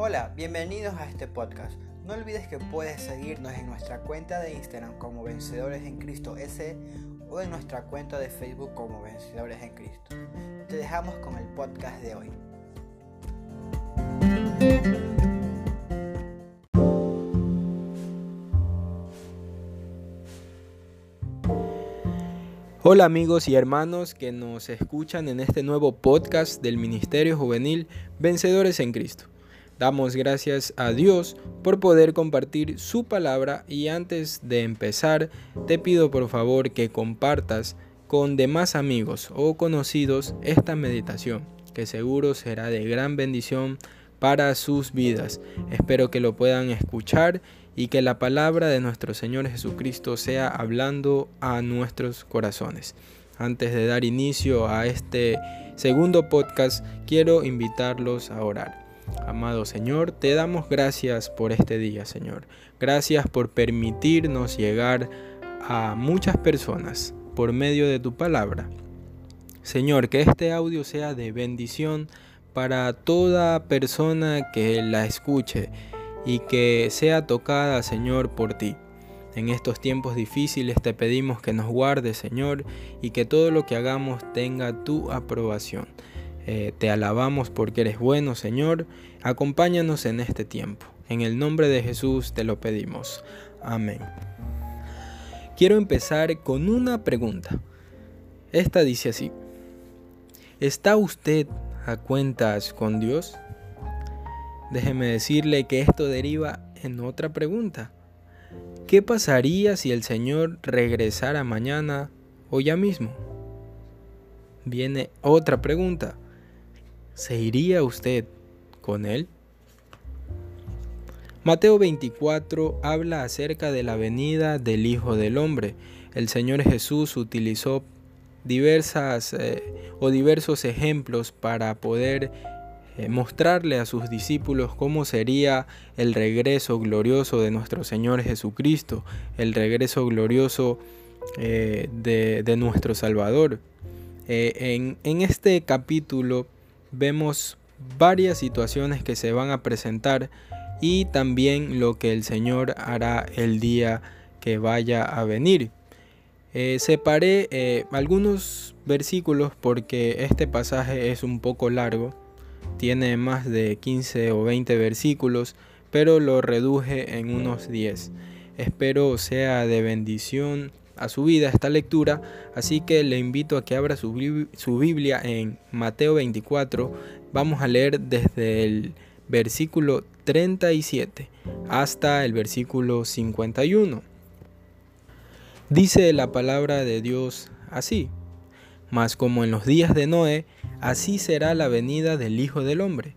Hola, bienvenidos a este podcast. No olvides que puedes seguirnos en nuestra cuenta de Instagram como Vencedores en Cristo S o en nuestra cuenta de Facebook como Vencedores en Cristo. Te dejamos con el podcast de hoy. Hola amigos y hermanos que nos escuchan en este nuevo podcast del Ministerio Juvenil Vencedores en Cristo. Damos gracias a Dios por poder compartir su palabra y antes de empezar te pido por favor que compartas con demás amigos o conocidos esta meditación que seguro será de gran bendición para sus vidas. Espero que lo puedan escuchar y que la palabra de nuestro Señor Jesucristo sea hablando a nuestros corazones. Antes de dar inicio a este segundo podcast, quiero invitarlos a orar. Amado Señor, te damos gracias por este día, Señor. Gracias por permitirnos llegar a muchas personas por medio de tu palabra. Señor, que este audio sea de bendición para toda persona que la escuche y que sea tocada, Señor, por ti. En estos tiempos difíciles te pedimos que nos guardes, Señor, y que todo lo que hagamos tenga tu aprobación. Eh, te alabamos porque eres bueno, Señor. Acompáñanos en este tiempo. En el nombre de Jesús te lo pedimos. Amén. Quiero empezar con una pregunta. Esta dice así. ¿Está usted a cuentas con Dios? Déjeme decirle que esto deriva en otra pregunta. ¿Qué pasaría si el Señor regresara mañana o ya mismo? Viene otra pregunta. ¿Se iría usted con Él? Mateo 24 habla acerca de la venida del Hijo del Hombre. El Señor Jesús utilizó diversas eh, o diversos ejemplos para poder eh, mostrarle a sus discípulos cómo sería el regreso glorioso de nuestro Señor Jesucristo, el regreso glorioso eh, de, nuestro Salvador. En, en este capítulo vemos varias situaciones que se van a presentar y también lo que el Señor hará el día que vaya a venir. separé algunos versículos porque este pasaje es un poco largo tiene más de 15 o 20 versículos, pero lo reduje en unos 10. Espero sea de bendición a su vida esta lectura, así que le invito a que abra su, Biblia en Mateo 24. Vamos a leer desde el versículo 37 hasta el versículo 51. Dice la palabra de Dios así. Mas como en los días de Noé, así será la venida del Hijo del Hombre,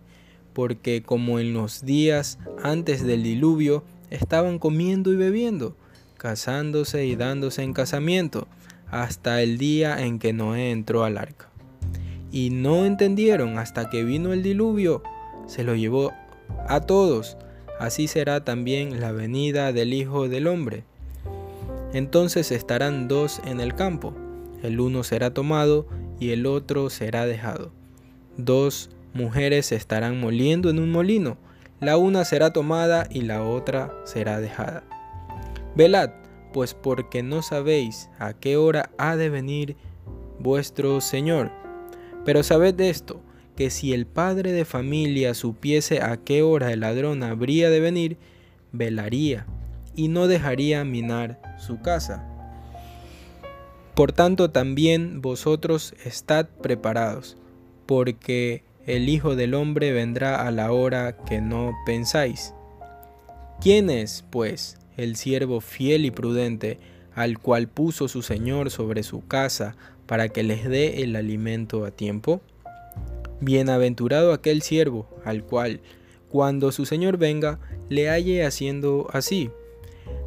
porque como en los días antes del diluvio estaban comiendo y bebiendo, casándose y dándose en casamiento, hasta el día en que Noé entró al arca. Y no entendieron hasta que vino el diluvio, se lo llevó a todos, así será también la venida del Hijo del Hombre. Entonces estarán dos en el campo el uno será tomado y el otro será dejado. Dos mujeres estarán moliendo en un molino, la una será tomada y la otra será dejada. Velad, pues porque no sabéis a qué hora ha de venir vuestro Señor. Pero sabed esto, que si el padre de familia supiese a qué hora el ladrón habría de venir, velaría y no dejaría minar su casa. Por tanto también vosotros estad preparados, porque el Hijo del Hombre vendrá a la hora que no pensáis. ¿Quién es, pues, el siervo fiel y prudente, al cual puso su Señor sobre su casa para que les dé el alimento a tiempo? Bienaventurado aquel siervo, al cual, cuando su Señor venga, le halle haciendo así.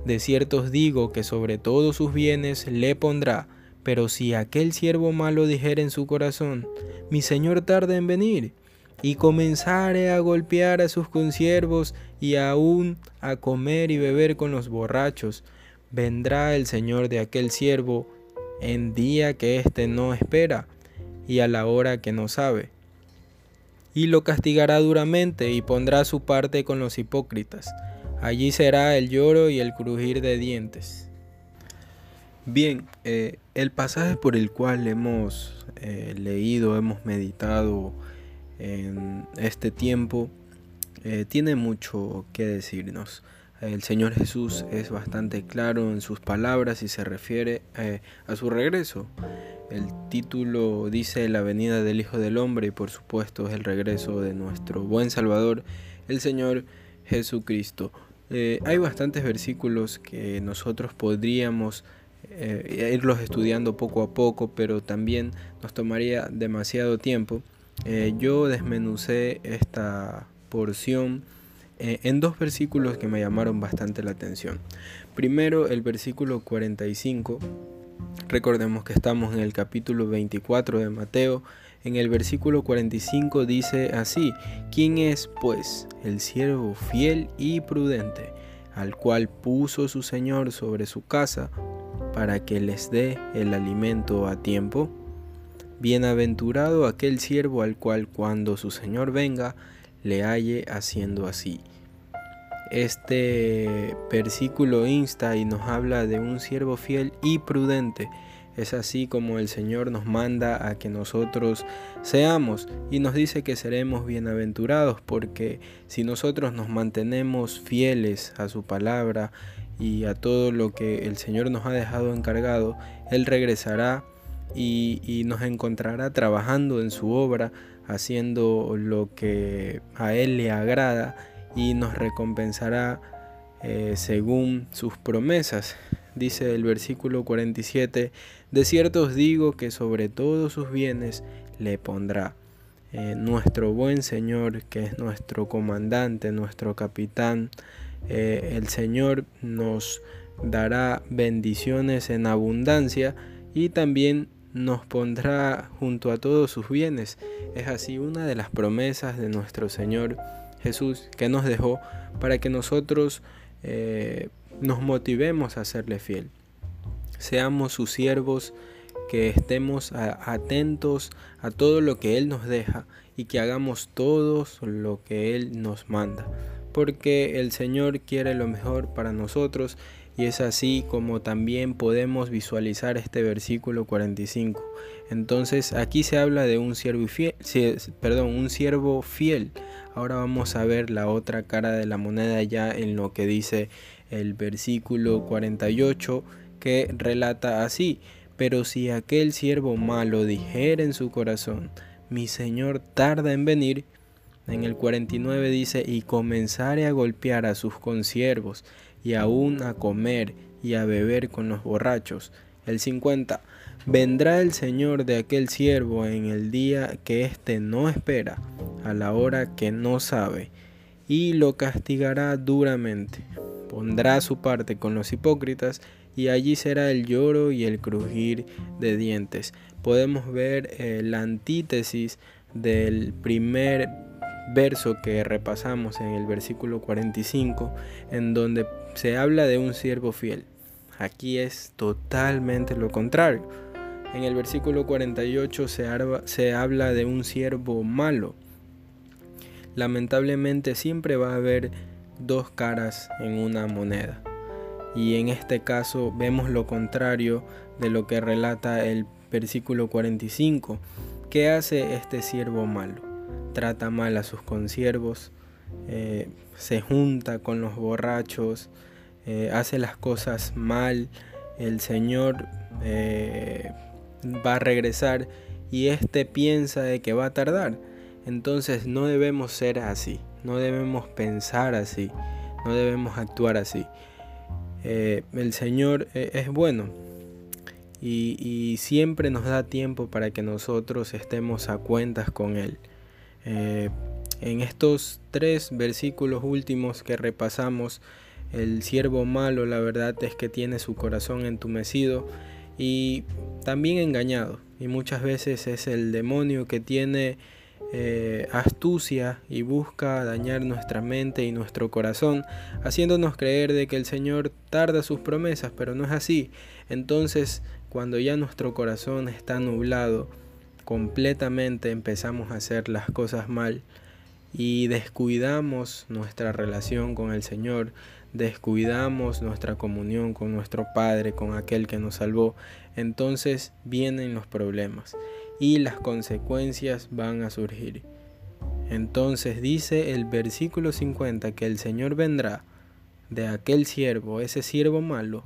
De cierto os digo que sobre todos sus bienes le pondrá, pero si aquel siervo malo dijera en su corazón, mi señor tarda en venir, y comenzare a golpear a sus consiervos y aún a comer y beber con los borrachos, vendrá el señor de aquel siervo en día que éste no espera y a la hora que no sabe. y lo castigará duramente y pondrá su parte con los hipócritas. Allí será el lloro y el crujir de dientes. Bien, eh, el pasaje por el cual hemos eh, leído, hemos meditado en este tiempo, eh, tiene mucho que decirnos. El Señor Jesús es bastante claro en sus palabras y se refiere a su regreso. El título dice la venida del Hijo del Hombre y por supuesto es el regreso de nuestro buen Salvador, el Señor Jesucristo. Eh, hay bastantes versículos que nosotros podríamos eh, irlos estudiando poco a poco, pero también nos tomaría demasiado tiempo. Eh, yo desmenucé esta porción en dos versículos que me llamaron bastante la atención. Primero, el versículo 45 Recordemos que estamos en el capítulo 24 de Mateo. En el versículo 45 dice así, ¿quién es pues el siervo fiel y prudente, al cual puso su Señor sobre su casa para que les dé el alimento a tiempo? Bienaventurado aquel siervo al cual cuando su Señor venga le halle haciendo así. Este versículo insta y nos habla de un siervo fiel y prudente. Es así como el Señor nos manda a que nosotros seamos y nos dice que seremos bienaventurados porque si nosotros nos mantenemos fieles a su palabra y a todo lo que el Señor nos ha dejado encargado, Él regresará y, y nos encontrará trabajando en su obra, haciendo lo que a Él le agrada y nos recompensará eh, según sus promesas. Dice el versículo 47, de cierto os digo que sobre todos sus bienes le pondrá. Eh, nuestro buen Señor, que es nuestro comandante, nuestro capitán, eh, el Señor nos dará bendiciones en abundancia y también nos pondrá junto a todos sus bienes. Es así una de las promesas de nuestro Señor Jesús que nos dejó para que nosotros eh, nos motivemos a serle fiel. Seamos sus siervos, que estemos atentos a todo lo que Él nos deja y que hagamos todo lo que Él nos manda. Porque el Señor quiere lo mejor para nosotros y es así como también podemos visualizar este versículo 45. Entonces aquí se habla de un siervo fiel, un fiel Ahora vamos a ver la otra cara de la moneda ya en lo que dice el versículo 48 que relata así, pero si aquel siervo malo dijera en su corazón, mi Señor tarda en venir, en el 49 dice, y comenzare a golpear a sus consiervos, y aún a comer y a beber con los borrachos. El 50, vendrá el Señor de aquel siervo en el día que éste no espera, a la hora que no sabe, y lo castigará duramente. Pondrá su parte con los hipócritas, y allí será el lloro y el crujir de dientes. Podemos ver eh, la antítesis del primer verso que repasamos en el versículo 45, en donde se habla de un siervo fiel. Aquí es totalmente lo contrario. En el versículo 48 se, se habla de un siervo malo, lamentablemente siempre va a haber dos caras en una moneda. Y en este caso vemos lo contrario de lo que relata el versículo 45. ¿Qué hace este siervo malo? Trata mal a sus consiervos, eh, se junta con los borrachos, eh, hace las cosas mal, el Señor eh, va a regresar y éste piensa de que va a tardar entonces no debemos ser así, no debemos pensar así, no debemos actuar así. El Señor es bueno y, siempre nos da tiempo para que nosotros estemos a cuentas con Él. Eh, en estos tres versículos últimos que repasamos, el siervo malo la verdad es que tiene su corazón entumecido y también engañado. Y muchas veces es el demonio que tiene eh, astucia y busca dañar nuestra mente y nuestro corazón, haciéndonos creer de que el Señor tarda sus promesas, pero no es así. Entonces, cuando ya nuestro corazón está nublado, completamente empezamos a hacer las cosas mal y descuidamos nuestra relación con el Señor, descuidamos nuestra comunión con nuestro Padre, con aquel que nos salvó, entonces vienen los problemas y las consecuencias van a surgir. Entonces dice el versículo 50 que el Señor vendrá de aquel siervo, ese siervo malo,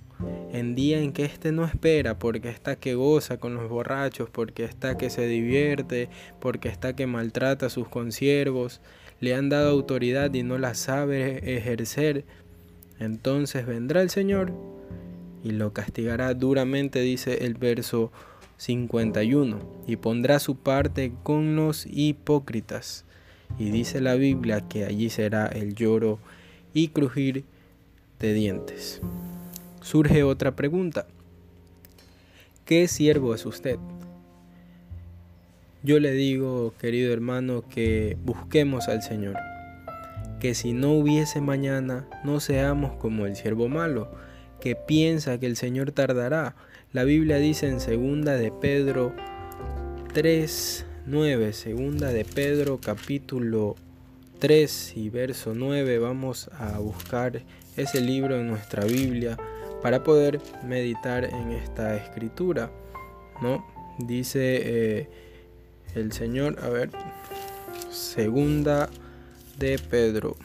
en día en que éste no espera, porque está que goza con los borrachos, porque está que se divierte, porque está que maltrata a sus consiervos, le han dado autoridad y no la sabe ejercer, entonces vendrá el Señor y lo castigará duramente, dice el verso 51, y pondrá su parte con los hipócritas. Y dice la Biblia que allí será el lloro y crujir de dientes. Surge otra pregunta. ¿Qué siervo es usted? Yo le digo, querido hermano, que busquemos al Señor. Que si no hubiese mañana, no seamos como el siervo malo, que piensa que el Señor tardará. La Biblia dice en segunda de Pedro 3, 9, segunda de Pedro capítulo 3 y verso 9, vamos a buscar ese libro en nuestra Biblia para poder meditar en esta escritura, ¿no? Dice eh, el Señor, a ver, segunda de Pedro.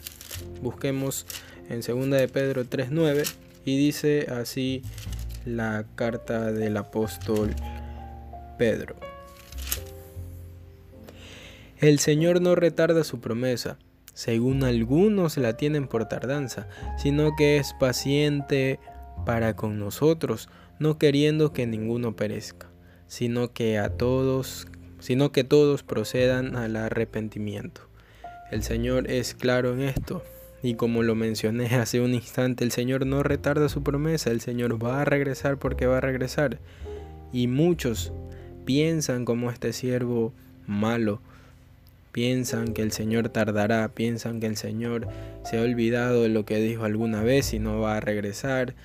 Busquemos en segunda de Pedro 3:9 y dice así la carta del apóstol Pedro. El Señor no retarda su promesa, según algunos la tienen por tardanza, sino que es paciente para con nosotros, no queriendo que ninguno perezca, sino que a todos, sino que todos procedan al arrepentimiento. El Señor es claro en esto, y como lo mencioné hace un instante, el Señor no retarda su promesa, el Señor va a regresar porque va a regresar. Y muchos piensan como este siervo malo, piensan que el Señor tardará, piensan que el Señor se ha olvidado de lo que dijo alguna vez y no va a regresar,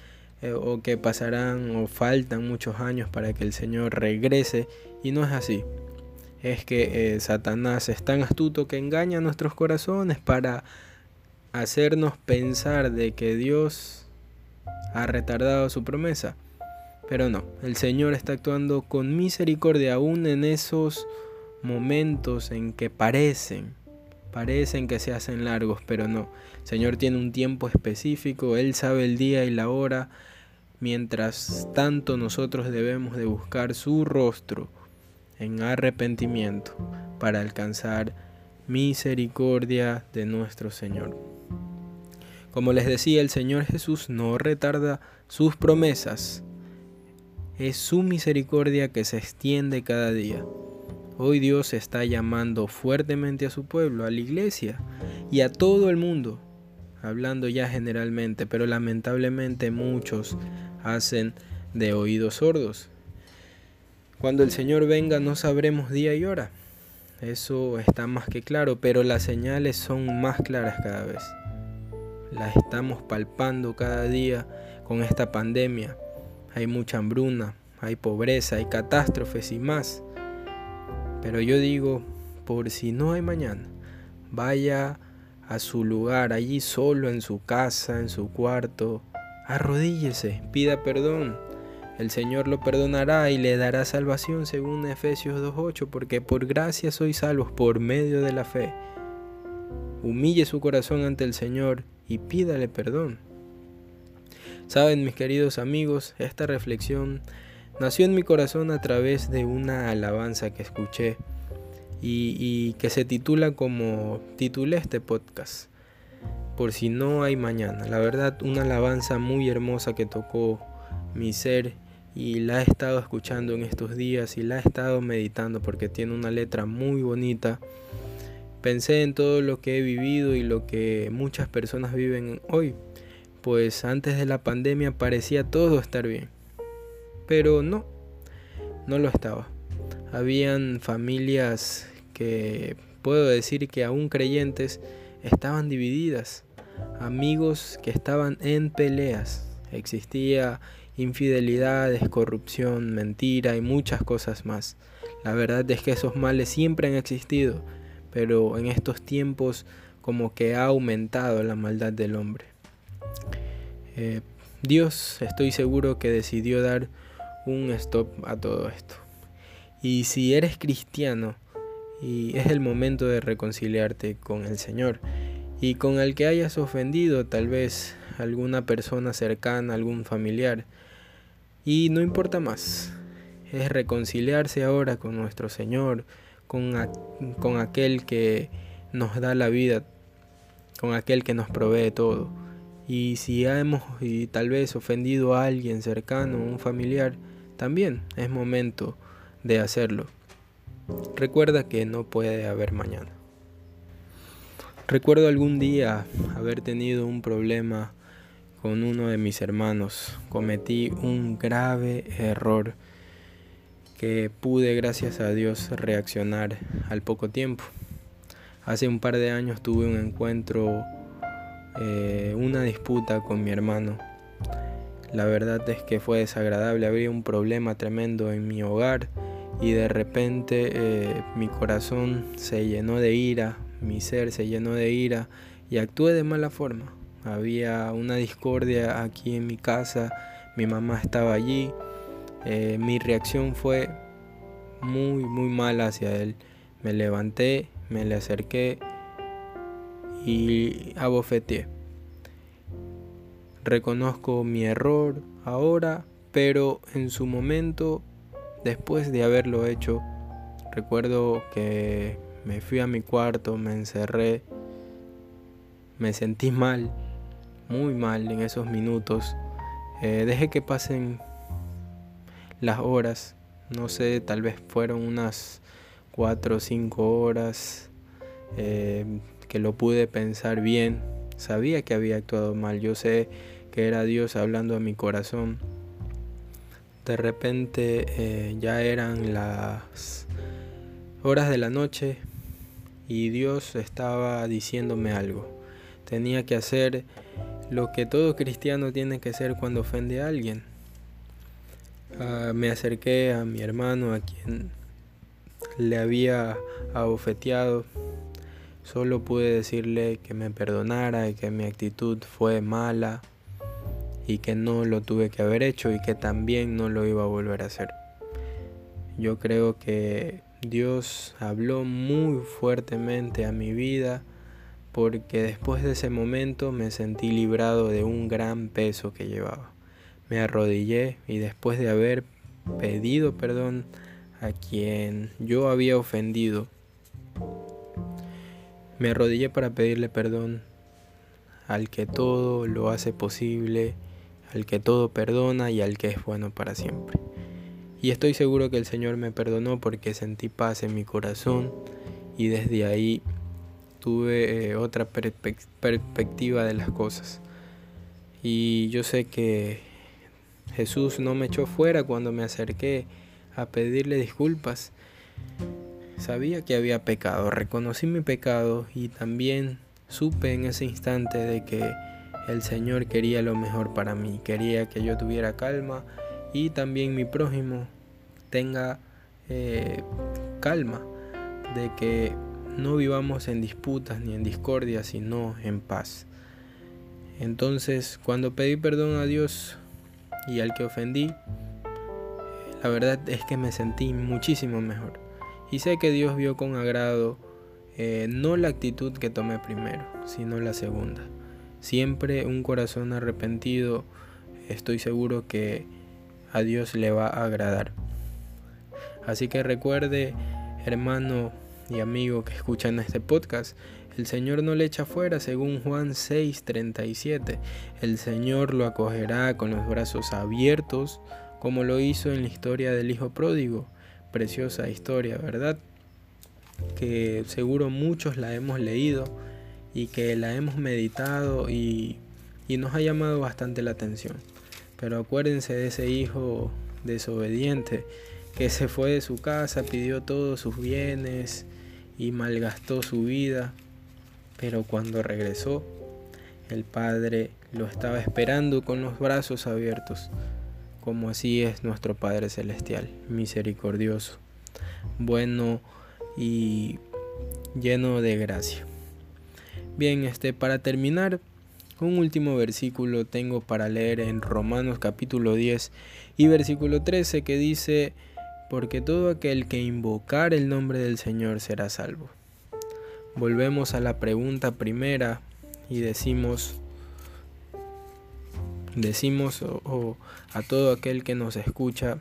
eh, o que pasarán o faltan muchos años para que el Señor regrese, y no es así. Es que eh, Satanás es tan astuto que engaña nuestros corazones para hacernos pensar de que Dios ha retardado su promesa. Pero no, el Señor está actuando con misericordia aún en esos momentos en que parecen, parecen que se hacen largos, pero no. El Señor tiene un tiempo específico, Él sabe el día y la hora, mientras tanto nosotros debemos de buscar su rostro en arrepentimiento para alcanzar misericordia de nuestro Señor. Como les decía, el Señor Jesús no retarda sus promesas. Es su misericordia que se extiende cada día. Hoy Dios está llamando fuertemente a su pueblo, a la iglesia y a todo el mundo, hablando ya generalmente, pero lamentablemente muchos hacen de oídos sordos. Cuando el Señor venga no sabremos día y hora. Eso está más que claro, pero las señales son más claras cada vez. Las estamos palpando cada día con esta pandemia. Hay mucha hambruna, hay pobreza, hay catástrofes y más. Pero yo digo, por si no hay mañana, vaya a su lugar, allí solo en su casa, en su cuarto, arrodíllese, pida perdón. El Señor lo perdonará y le dará salvación según Efesios 2.8, porque por gracia sois salvos por medio de la fe. Humille su corazón ante el Señor y pídale perdón. Saben, mis queridos amigos, esta reflexión nació en mi corazón a través de una alabanza que escuché y, que se titula como titulé este podcast, por si no hay mañana. La verdad, una alabanza muy hermosa que tocó mi ser y la he estado escuchando en estos días y la he estado meditando porque tiene una letra muy bonita. Pensé en todo lo que he vivido y lo que muchas personas viven hoy, pues antes de la pandemia parecía todo estar bien pero no, no lo estaba. Habían familias que puedo decir que aún creyentes estaban divididas, amigos que estaban en peleas. Existía infidelidades, corrupción, mentira y muchas cosas más. La verdad es que esos males siempre han existido, pero en estos tiempos como que ha aumentado la maldad del hombre. Eh, Dios estoy seguro que decidió dar un stop a todo esto. Y si eres cristiano y es el momento de reconciliarte con el Señor y con el que hayas ofendido, tal vez alguna persona cercana, algún familiar, y no importa más, es reconciliarse ahora con nuestro Señor, con, con aquel que nos da la vida, con aquel que nos provee todo. Y si hemos y tal vez ofendido a alguien cercano, un familiar, también es momento de hacerlo. Recuerda que no puede haber mañana. Recuerdo algún día haber tenido un problema con uno de mis hermanos. Cometí un grave error que pude, gracias a Dios, reaccionar al poco tiempo. Hace un par de años tuve un encuentro, eh, una disputa con mi hermano. La verdad es que fue desagradable, había un problema tremendo en mi hogar y de repente eh, mi corazón se llenó de ira, mi ser se llenó de ira y actué de mala forma. Había una discordia aquí en mi casa, mi mamá estaba allí, eh, mi reacción fue muy, muy mala hacia él. Me levanté, me le acerqué y abofeteé. Reconozco mi error ahora, pero en su momento Después de haberlo hecho, recuerdo que me fui a mi cuarto, me encerré, me sentí mal, muy mal en esos minutos. Eh, dejé que pasen las horas, no sé, tal vez fueron unas cuatro o cinco horas eh, que lo pude pensar bien. Sabía que había actuado mal, yo sé que era Dios hablando a mi corazón de repente eh, ya eran las horas de la noche y Dios estaba diciéndome algo. Tenía que hacer lo que todo cristiano tiene que hacer cuando ofende a alguien. Ah, me acerqué a mi hermano a quien le había abofeteado. Solo pude decirle que me perdonara y que mi actitud fue mala y que no lo tuve que haber hecho y que también no lo iba a volver a hacer. Yo creo que Dios habló muy fuertemente a mi vida porque después de ese momento me sentí librado de un gran peso que llevaba. Me arrodillé y después de haber pedido perdón a quien yo había ofendido, me arrodillé para pedirle perdón al que todo lo hace posible al que todo perdona y al que es bueno para siempre. Y estoy seguro que el Señor me perdonó porque sentí paz en mi corazón y desde ahí tuve eh, otra perspectiva de las cosas. Y yo sé que Jesús no me echó fuera cuando me acerqué a pedirle disculpas. Sabía que había pecado, reconocí mi pecado y también supe en ese instante de que el Señor quería lo mejor para mí, quería que yo tuviera calma y también mi prójimo tenga eh, calma, de que no vivamos en disputas ni en discordia, sino en paz. Entonces, cuando pedí perdón a Dios y al que ofendí, la verdad es que me sentí muchísimo mejor. Y sé que Dios vio con agrado eh, no la actitud que tomé primero, sino la segunda. Siempre un corazón arrepentido, estoy seguro que a Dios le va a agradar. Así que recuerde, hermano y amigo que escuchan este podcast, el Señor no le echa fuera, según Juan 6:37. El Señor lo acogerá con los brazos abiertos, como lo hizo en la historia del Hijo Pródigo. Preciosa historia, ¿verdad? Que seguro muchos la hemos leído y que la hemos meditado y, nos ha llamado bastante la atención. Pero acuérdense de ese hijo desobediente que se fue de su casa, pidió todos sus bienes y malgastó su vida. Pero cuando regresó, el Padre lo estaba esperando con los brazos abiertos, como así es nuestro Padre Celestial, misericordioso. bueno y lleno de gracia. Bien, este para terminar, un último versículo tengo para leer en Romanos capítulo 10 y versículo 13 que dice, porque todo aquel que invocar el nombre del Señor será salvo. Volvemos a la pregunta primera y decimos, decimos o, a todo aquel que nos escucha,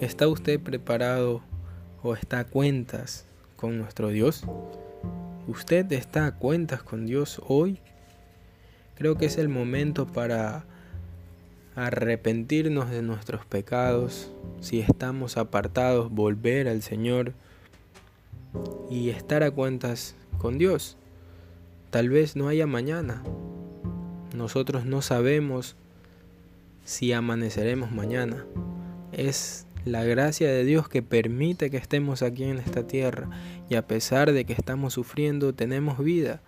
¿está usted preparado o está a cuentas con nuestro Dios? ¿Usted está a cuentas con Dios hoy? Creo que es el momento para arrepentirnos de nuestros pecados, si estamos apartados, volver al Señor y estar a cuentas con Dios. Tal vez no haya mañana. Nosotros no sabemos si amaneceremos mañana. Es la gracia de Dios que permite que estemos aquí en esta tierra y a pesar de que estamos sufriendo tenemos vida.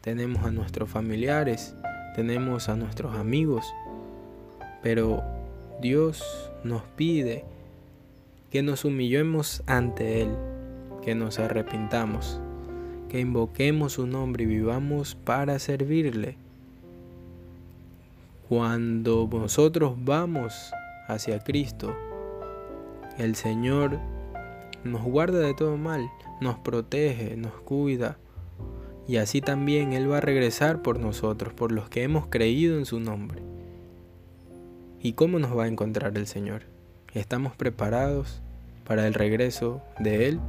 Tenemos a nuestros familiares, tenemos a nuestros amigos, pero Dios nos pide que nos humillemos ante Él, que nos arrepintamos, que invoquemos su nombre y vivamos para servirle. Cuando nosotros vamos hacia Cristo, el Señor nos guarda de todo mal, nos protege, nos cuida. Y así también Él va a regresar por nosotros, por los que hemos creído en su nombre. ¿Y cómo nos va a encontrar el Señor? ¿Estamos preparados para el regreso de Él?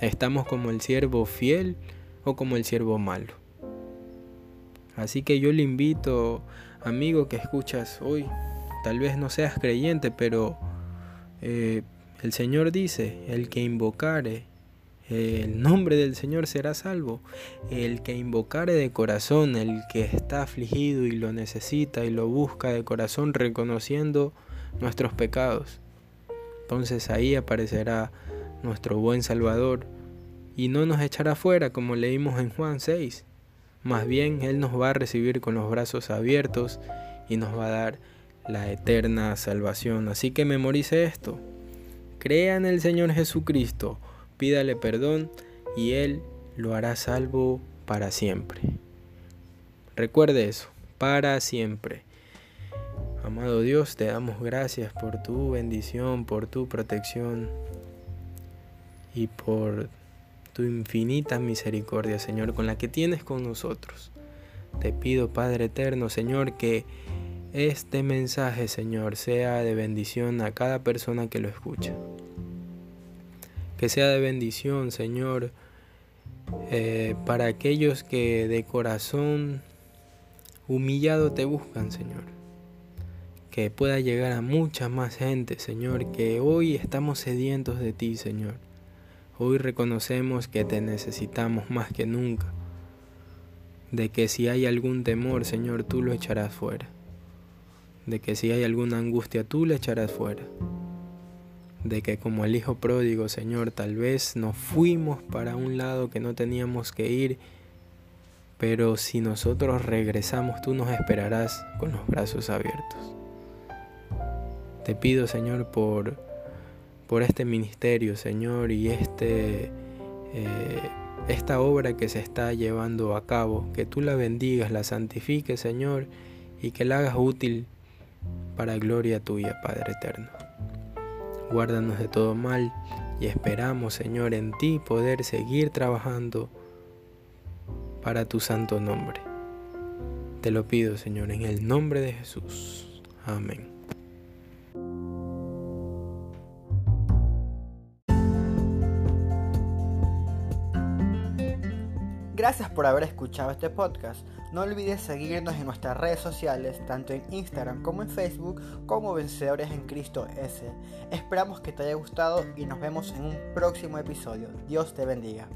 ¿Estamos como el siervo fiel o como el siervo malo? Así que yo le invito, amigo que escuchas hoy, tal vez no seas creyente, pero eh, el Señor dice, el que invocare el nombre del Señor será salvo. El que invocare de corazón, el que está afligido y lo necesita y lo busca de corazón reconociendo nuestros pecados. Entonces ahí aparecerá nuestro buen Salvador y no nos echará fuera como leímos en Juan 6. Más bien Él nos va a recibir con los brazos abiertos y nos va a dar la eterna salvación. Así que memorice esto. Crea en el Señor Jesucristo pídale perdón y Él lo hará salvo para siempre. Recuerde eso, para siempre. Amado Dios, te damos gracias por tu bendición, por tu protección y por tu infinita misericordia, Señor, con la que tienes con nosotros. Te pido, Padre eterno, Señor, que este mensaje, Señor, sea de bendición a cada persona que lo escucha que sea de bendición, Señor, eh, para aquellos que de corazón humillado te buscan, Señor. Que pueda llegar a mucha más gente, Señor, que hoy estamos sedientos de ti, Señor. Hoy reconocemos que te necesitamos más que nunca. De que si hay algún temor, Señor, tú lo echarás fuera. De que si hay alguna angustia, tú lo echarás fuera de que como el Hijo pródigo, Señor, tal vez nos fuimos para un lado que no teníamos que ir, pero si nosotros regresamos, tú nos esperarás con los brazos abiertos. Te pido, Señor, por, por este ministerio, Señor, y este, eh, esta obra que se está llevando a cabo, que tú la bendigas, la santifiques, Señor, y que la hagas útil para gloria tuya, Padre eterno guárdanos de todo mal y esperamos, Señor, en ti poder seguir trabajando para tu santo nombre. Te lo pido, Señor, en el nombre de Jesús. Amén. Gracias por haber escuchado este podcast. No olvides seguirnos en nuestras redes sociales, tanto en Instagram como en Facebook, como Vencedores en Cristo S. Esperamos que te haya gustado y nos vemos en un próximo episodio. Dios te bendiga.